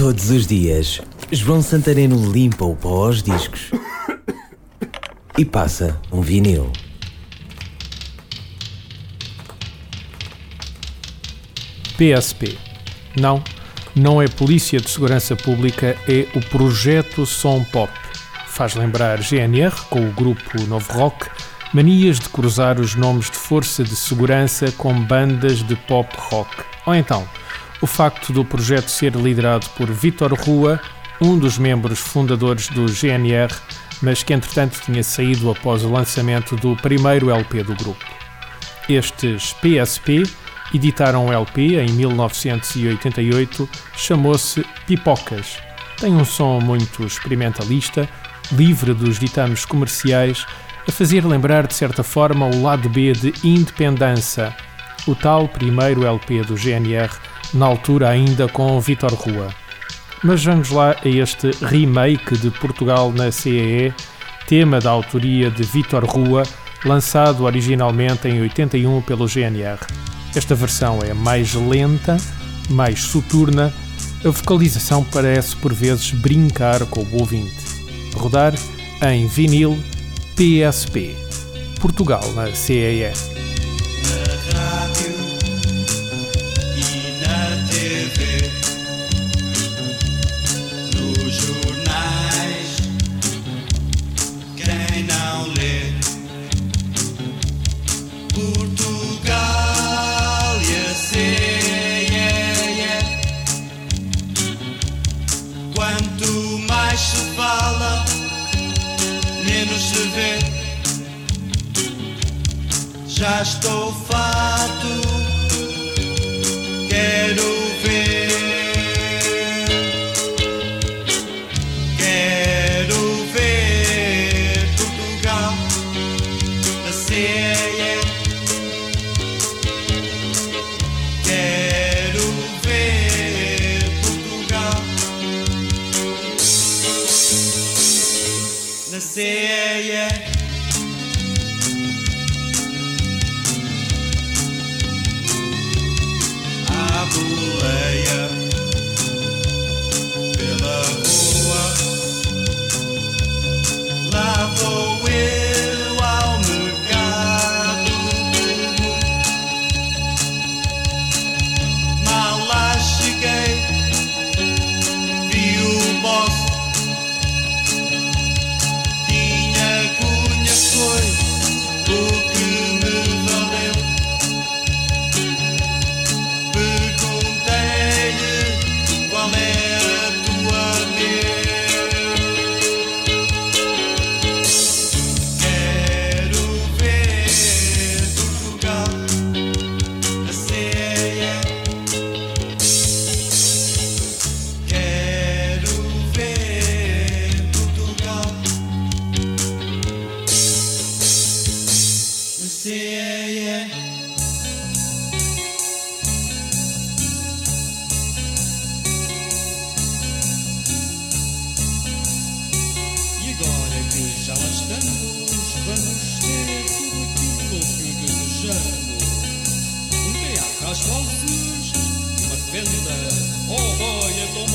Todos os dias, João Santareno limpa o pó aos discos e passa um vinil. PSP. Não, não é Polícia de Segurança Pública, é o Projeto Som Pop. Faz lembrar GNR com o grupo Novo Rock, manias de cruzar os nomes de força de segurança com bandas de pop rock. Ou então, o facto do projeto ser liderado por Vitor Rua, um dos membros fundadores do GNR, mas que entretanto tinha saído após o lançamento do primeiro LP do grupo. Estes PSP editaram um LP em 1988, chamou-se Pipocas. Tem um som muito experimentalista, livre dos ditames comerciais, a fazer lembrar de certa forma o lado B de Independência, o tal primeiro LP do GNR, na altura ainda com Vitor Rua. Mas vamos lá a este remake de Portugal na CEE, tema da autoria de Vitor Rua, lançado originalmente em 81 pelo GNR. Esta versão é mais lenta, mais soturna, a vocalização parece por vezes brincar com o ouvinte. Rodar em vinil PSP. Portugal na CEE. Já estou fato, na CEE. A CEE. E agora que já lá estamos, vamos ter tudo aquilo que desejamos. Um teatro às vozes e uma fenda. Oh boy, é tão.